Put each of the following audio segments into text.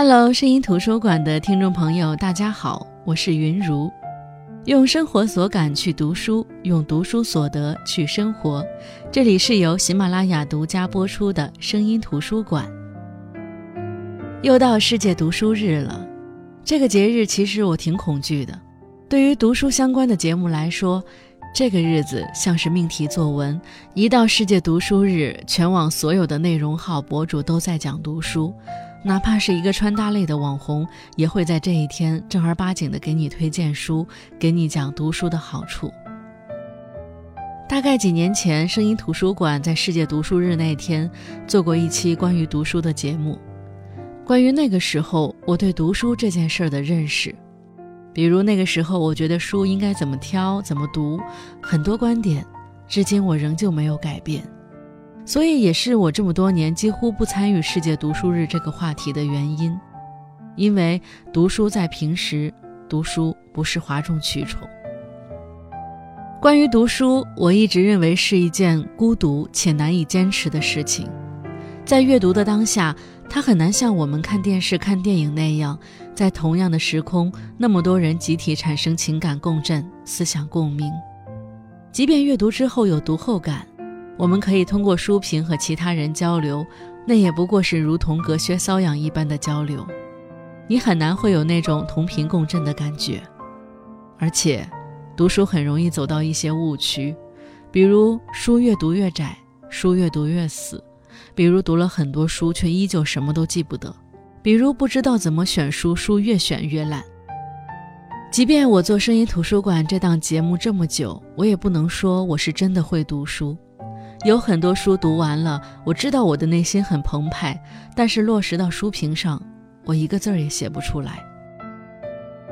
Hello，声音图书馆的听众朋友，大家好，我是云如。用生活所感去读书，用读书所得去生活。这里是由喜马拉雅独家播出的声音图书馆。又到世界读书日了，这个节日其实我挺恐惧的。对于读书相关的节目来说，这个日子像是命题作文。一到世界读书日，全网所有的内容号博主都在讲读书。哪怕是一个穿搭类的网红，也会在这一天正儿八经的给你推荐书，给你讲读书的好处。大概几年前，声音图书馆在世界读书日那天做过一期关于读书的节目，关于那个时候我对读书这件事儿的认识，比如那个时候我觉得书应该怎么挑、怎么读，很多观点，至今我仍旧没有改变。所以也是我这么多年几乎不参与世界读书日这个话题的原因，因为读书在平时，读书不是哗众取宠。关于读书，我一直认为是一件孤独且难以坚持的事情。在阅读的当下，它很难像我们看电视、看电影那样，在同样的时空，那么多人集体产生情感共振、思想共鸣。即便阅读之后有读后感。我们可以通过书评和其他人交流，那也不过是如同隔靴搔痒一般的交流，你很难会有那种同频共振的感觉。而且，读书很容易走到一些误区，比如书越读越窄，书越读越死；比如读了很多书却依旧什么都记不得；比如不知道怎么选书，书越选越烂。即便我做声音图书馆这档节目这么久，我也不能说我是真的会读书。有很多书读完了，我知道我的内心很澎湃，但是落实到书评上，我一个字儿也写不出来。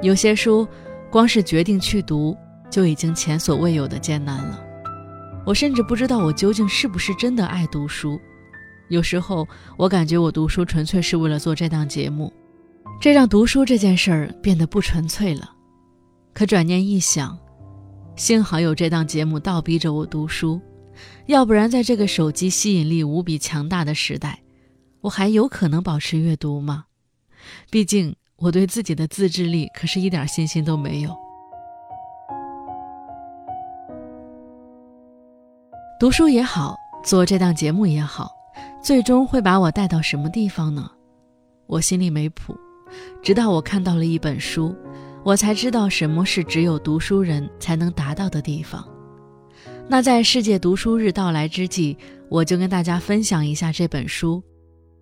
有些书，光是决定去读，就已经前所未有的艰难了。我甚至不知道我究竟是不是真的爱读书。有时候，我感觉我读书纯粹是为了做这档节目，这让读书这件事儿变得不纯粹了。可转念一想，幸好有这档节目倒逼着我读书。要不然，在这个手机吸引力无比强大的时代，我还有可能保持阅读吗？毕竟我对自己的自制力可是一点信心都没有。读书也好，做这档节目也好，最终会把我带到什么地方呢？我心里没谱。直到我看到了一本书，我才知道什么是只有读书人才能达到的地方。那在世界读书日到来之际，我就跟大家分享一下这本书，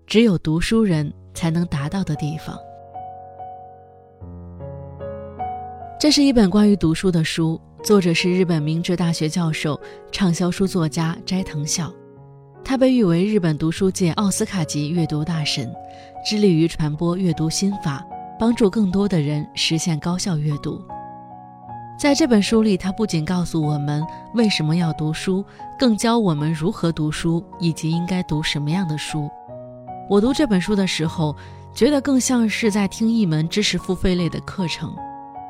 只有读书人才能达到的地方。这是一本关于读书的书，作者是日本明治大学教授、畅销书作家斋藤孝，他被誉为日本读书界奥斯卡级阅读大神，致力于传播阅读心法，帮助更多的人实现高效阅读。在这本书里，他不仅告诉我们为什么要读书，更教我们如何读书以及应该读什么样的书。我读这本书的时候，觉得更像是在听一门知识付费类的课程，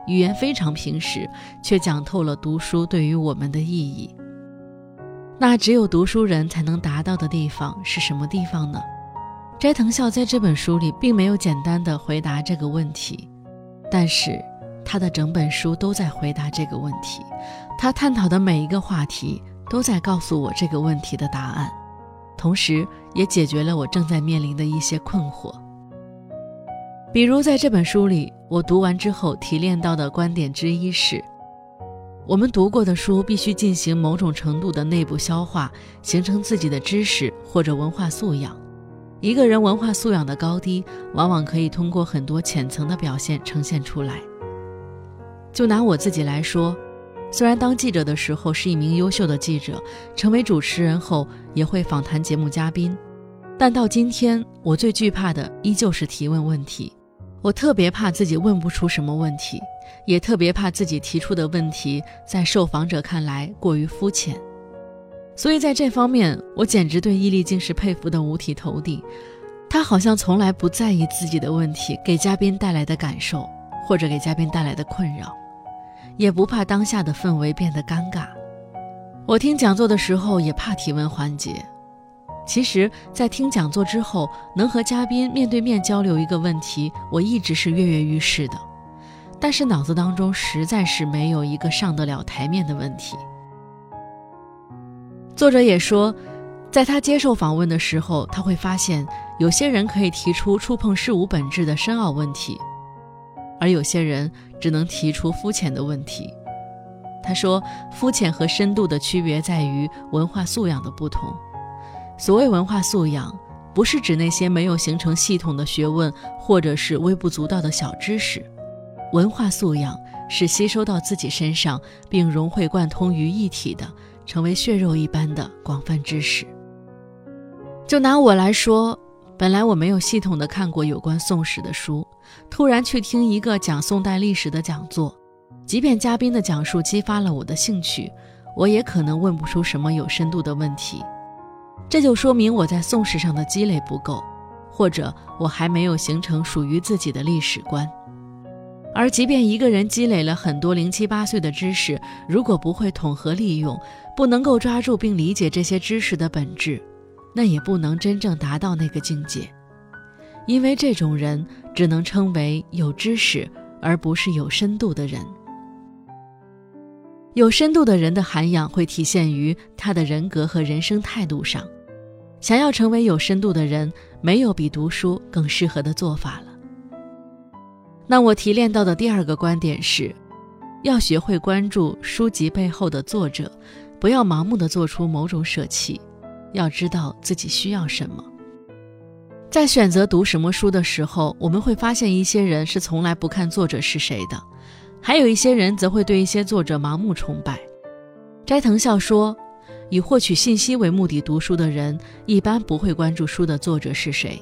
语言非常平实，却讲透了读书对于我们的意义。那只有读书人才能达到的地方是什么地方呢？斋藤孝在这本书里并没有简单的回答这个问题，但是。他的整本书都在回答这个问题，他探讨的每一个话题都在告诉我这个问题的答案，同时也解决了我正在面临的一些困惑。比如在这本书里，我读完之后提炼到的观点之一是：我们读过的书必须进行某种程度的内部消化，形成自己的知识或者文化素养。一个人文化素养的高低，往往可以通过很多浅层的表现呈现出来。就拿我自己来说，虽然当记者的时候是一名优秀的记者，成为主持人后也会访谈节目嘉宾，但到今天，我最惧怕的依旧是提问问题。我特别怕自己问不出什么问题，也特别怕自己提出的问题在受访者看来过于肤浅。所以在这方面，我简直对伊丽静是佩服的五体投地。她好像从来不在意自己的问题给嘉宾带来的感受，或者给嘉宾带来的困扰。也不怕当下的氛围变得尴尬。我听讲座的时候也怕提问环节，其实，在听讲座之后，能和嘉宾面对面交流一个问题，我一直是跃跃欲试的。但是脑子当中实在是没有一个上得了台面的问题。作者也说，在他接受访问的时候，他会发现有些人可以提出触碰事物本质的深奥问题，而有些人只能提出肤浅的问题。他说，肤浅和深度的区别在于文化素养的不同。所谓文化素养，不是指那些没有形成系统的学问，或者是微不足道的小知识。文化素养是吸收到自己身上，并融会贯通于一体的，成为血肉一般的广泛知识。就拿我来说，本来我没有系统的看过有关宋史的书，突然去听一个讲宋代历史的讲座，即便嘉宾的讲述激发了我的兴趣，我也可能问不出什么有深度的问题。这就说明我在宋史上的积累不够，或者我还没有形成属于自己的历史观。而即便一个人积累了很多零七八碎的知识，如果不会统合利用，不能够抓住并理解这些知识的本质，那也不能真正达到那个境界。因为这种人只能称为有知识，而不是有深度的人。有深度的人的涵养会体现于他的人格和人生态度上。想要成为有深度的人，没有比读书更适合的做法了。那我提炼到的第二个观点是，要学会关注书籍背后的作者，不要盲目的做出某种舍弃，要知道自己需要什么。在选择读什么书的时候，我们会发现一些人是从来不看作者是谁的。还有一些人则会对一些作者盲目崇拜。斋藤孝说，以获取信息为目的读书的人，一般不会关注书的作者是谁，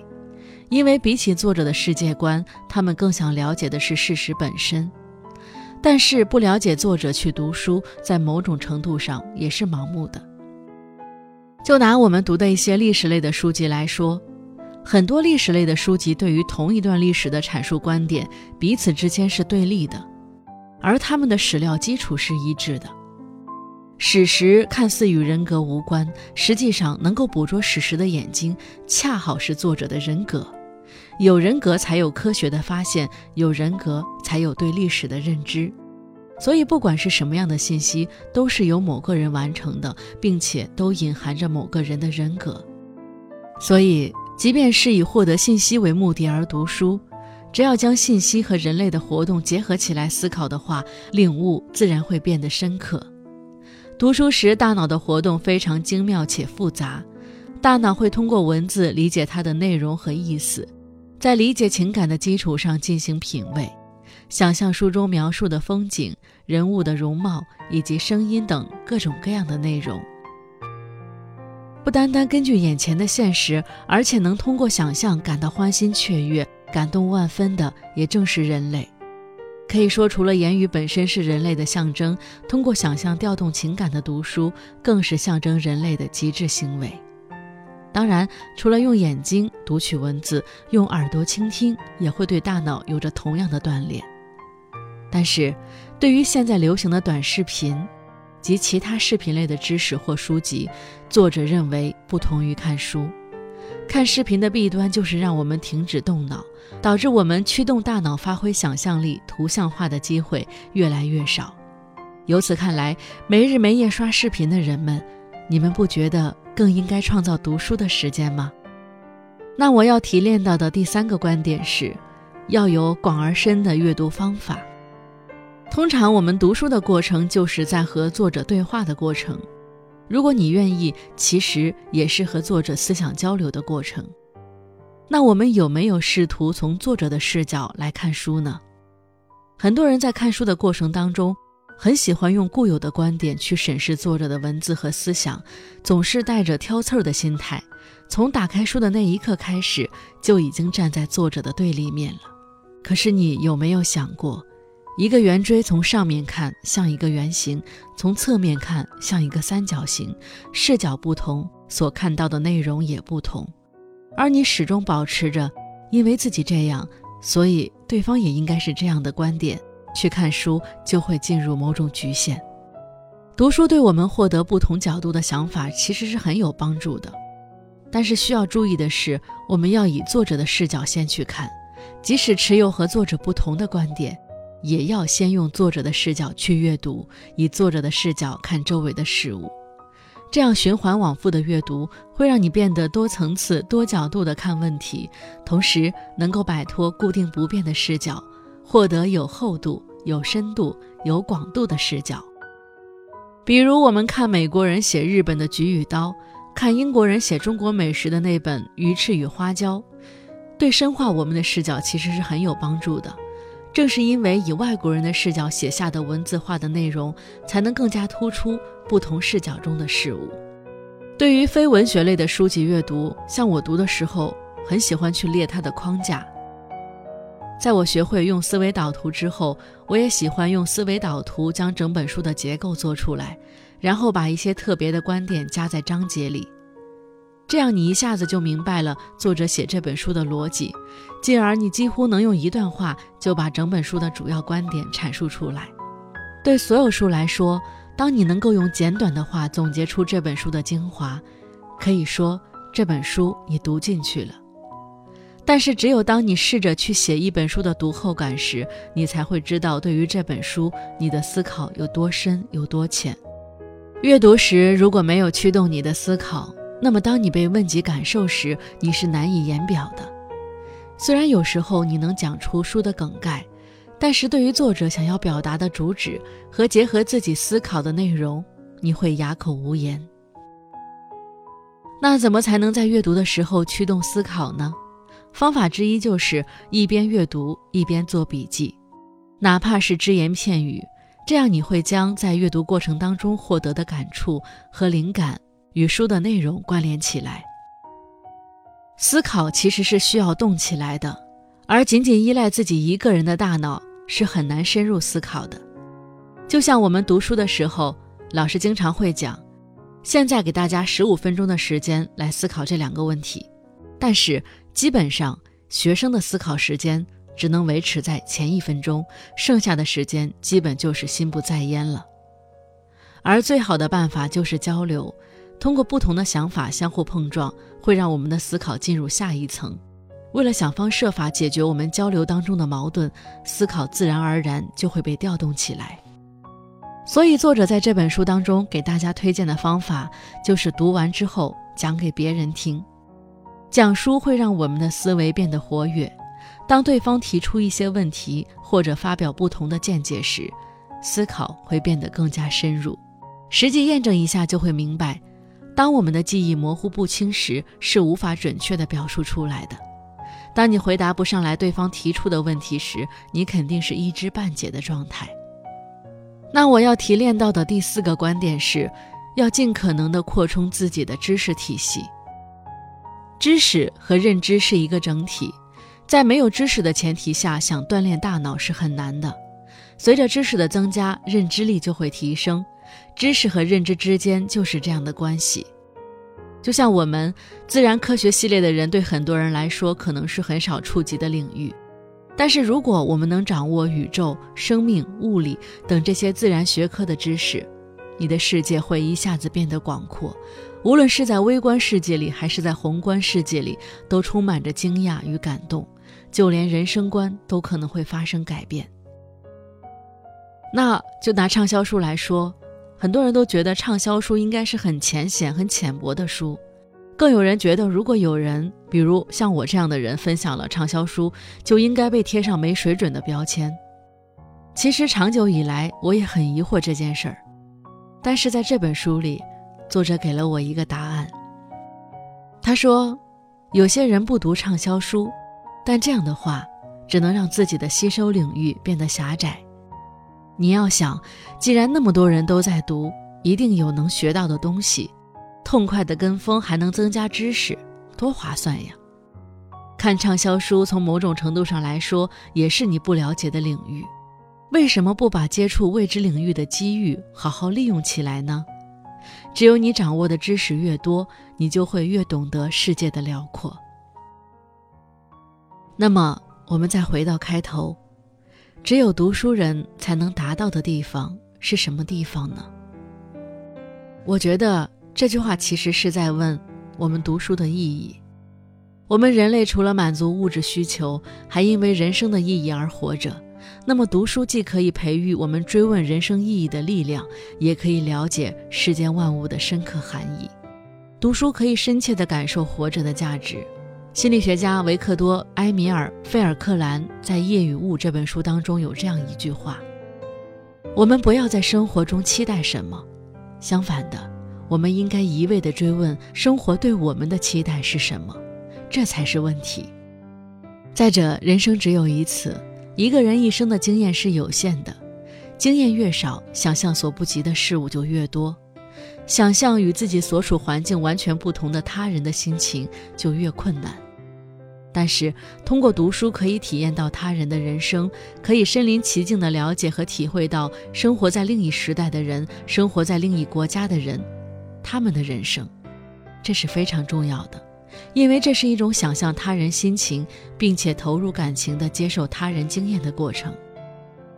因为比起作者的世界观，他们更想了解的是事实本身。但是不了解作者去读书，在某种程度上也是盲目的。就拿我们读的一些历史类的书籍来说，很多历史类的书籍对于同一段历史的阐述观点，彼此之间是对立的。而他们的史料基础是一致的，史实看似与人格无关，实际上能够捕捉史实的眼睛，恰好是作者的人格。有人格才有科学的发现，有人格才有对历史的认知。所以，不管是什么样的信息，都是由某个人完成的，并且都隐含着某个人的人格。所以，即便是以获得信息为目的而读书。只要将信息和人类的活动结合起来思考的话，领悟自然会变得深刻。读书时，大脑的活动非常精妙且复杂，大脑会通过文字理解它的内容和意思，在理解情感的基础上进行品味，想象书中描述的风景、人物的容貌以及声音等各种各样的内容。不单单根据眼前的现实，而且能通过想象感到欢欣雀跃。感动万分的也正是人类，可以说，除了言语本身是人类的象征，通过想象调动情感的读书，更是象征人类的极致行为。当然，除了用眼睛读取文字，用耳朵倾听也会对大脑有着同样的锻炼。但是，对于现在流行的短视频及其他视频类的知识或书籍，作者认为不同于看书。看视频的弊端就是让我们停止动脑，导致我们驱动大脑发挥想象力、图像化的机会越来越少。由此看来，没日没夜刷视频的人们，你们不觉得更应该创造读书的时间吗？那我要提炼到的第三个观点是，要有广而深的阅读方法。通常我们读书的过程就是在和作者对话的过程。如果你愿意，其实也是和作者思想交流的过程。那我们有没有试图从作者的视角来看书呢？很多人在看书的过程当中，很喜欢用固有的观点去审视作者的文字和思想，总是带着挑刺儿的心态。从打开书的那一刻开始，就已经站在作者的对立面了。可是你有没有想过？一个圆锥从上面看像一个圆形，从侧面看像一个三角形，视角不同，所看到的内容也不同。而你始终保持着，因为自己这样，所以对方也应该是这样的观点去看书，就会进入某种局限。读书对我们获得不同角度的想法其实是很有帮助的。但是需要注意的是，我们要以作者的视角先去看，即使持有和作者不同的观点，也要先用作者的视角去阅读，以作者的视角看周围的事物。这样循环往复的阅读，会让你变得多层次、多角度的看问题，同时能够摆脱固定不变的视角，获得有厚度、有深度、有广度的视角。比如，我们看美国人写日本的《菊与刀》，看英国人写中国美食的那本《鱼翅与花椒》，对深化我们的视角其实是很有帮助的。正是因为以外国人的视角写下的文字化的内容，才能更加突出不同视角中的事物。对于非文学类的书籍阅读，像我读的时候，很喜欢去列它的框架。在我学会用思维导图之后，我也喜欢用思维导图将整本书的结构做出来，然后把一些特别的观点加在章节里，这样你一下子就明白了作者写这本书的逻辑，进而你几乎能用一段话就把整本书的主要观点阐述出来。对所有书来说，当你能够用简短的话总结出这本书的精华，可以说这本书你读进去了。但是，只有当你试着去写一本书的读后感时，你才会知道对于这本书你的思考有多深、有多浅。阅读时如果没有驱动你的思考，那么当你被问及感受时，你是难以言表的。虽然有时候你能讲出书的梗概，但是对于作者想要表达的主旨和结合自己思考的内容，你会哑口无言。那怎么才能在阅读的时候驱动思考呢？方法之一就是一边阅读一边做笔记，哪怕是只言片语，这样你会将在阅读过程当中获得的感触和灵感与书的内容关联起来。思考其实是需要动起来的，而仅仅依赖自己一个人的大脑是很难深入思考的。就像我们读书的时候，老师经常会讲：“现在给大家十五分钟的时间来思考这两个问题。”但是。基本上，学生的思考时间只能维持在前一分钟，剩下的时间基本就是心不在焉了。而最好的办法就是交流，通过不同的想法相互碰撞，会让我们的思考进入下一层。为了想方设法解决我们交流当中的矛盾，思考自然而然就会被调动起来。所以，作者在这本书当中给大家推荐的方法，就是读完之后讲给别人听。讲书会让我们的思维变得活跃。当对方提出一些问题或者发表不同的见解时，思考会变得更加深入。实际验证一下就会明白，当我们的记忆模糊不清时，是无法准确的表述出来的。当你回答不上来对方提出的问题时，你肯定是一知半解的状态。那我要提炼到的第四个观点是，要尽可能的扩充自己的知识体系。知识和认知是一个整体，在没有知识的前提下，想锻炼大脑是很难的。随着知识的增加，认知力就会提升。知识和认知之间就是这样的关系。就像我们自然科学系列的人，对很多人来说可能是很少触及的领域，但是如果我们能掌握宇宙、生命、物理等这些自然学科的知识，你的世界会一下子变得广阔。无论是在微观世界里，还是在宏观世界里，都充满着惊讶与感动，就连人生观都可能会发生改变。那就拿畅销书来说，很多人都觉得畅销书应该是很浅显、很浅薄的书，更有人觉得，如果有人，比如像我这样的人分享了畅销书，就应该被贴上没水准的标签。其实长久以来，我也很疑惑这件事儿，但是在这本书里。作者给了我一个答案。他说：“有些人不读畅销书，但这样的话只能让自己的吸收领域变得狭窄。你要想，既然那么多人都在读，一定有能学到的东西。痛快的跟风还能增加知识，多划算呀！看畅销书，从某种程度上来说，也是你不了解的领域。为什么不把接触未知领域的机遇好好利用起来呢？”只有你掌握的知识越多，你就会越懂得世界的辽阔。那么，我们再回到开头，只有读书人才能达到的地方是什么地方呢？我觉得这句话其实是在问我们读书的意义。我们人类除了满足物质需求，还因为人生的意义而活着。那么，读书既可以培育我们追问人生意义的力量，也可以了解世间万物的深刻含义。读书可以深切地感受活着的价值。心理学家维克多·埃米尔·费尔克兰在《夜与雾》这本书当中有这样一句话：“我们不要在生活中期待什么，相反的，我们应该一味地追问生活对我们的期待是什么，这才是问题。再者，人生只有一次，一个人一生的经验是有限的，经验越少，想象所不及的事物就越多。”想象与自己所处环境完全不同的他人的心情就越困难，但是通过读书可以体验到他人的人生，可以身临其境地了解和体会到生活在另一时代的人、生活在另一国家的人，他们的人生，这是非常重要的，因为这是一种想象他人心情，并且投入感情的接受他人经验的过程。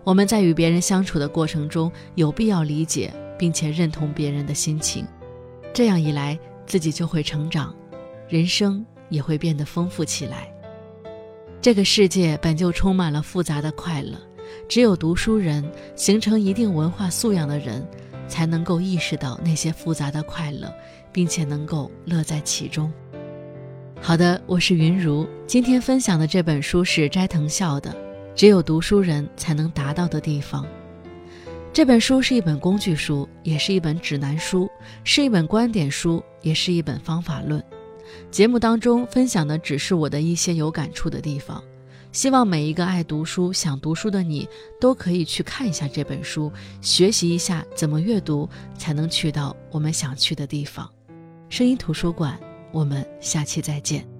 我们在与别人相处的过程中，有必要理解。并且认同别人的心情，这样一来，自己就会成长，人生也会变得丰富起来。这个世界本就充满了复杂的快乐，只有读书人，形成一定文化素养的人，才能够意识到那些复杂的快乐，并且能够乐在其中。好的，我是云如，今天分享的这本书是斋藤孝的《只有读书人才能达到的地方》。这本书是一本工具书，也是一本指南书，是一本观点书，也是一本方法论。节目当中分享的只是我的一些有感触的地方，希望每一个爱读书、想读书的你都可以去看一下这本书，学习一下怎么阅读才能去到我们想去的地方。声音图书馆，我们下期再见。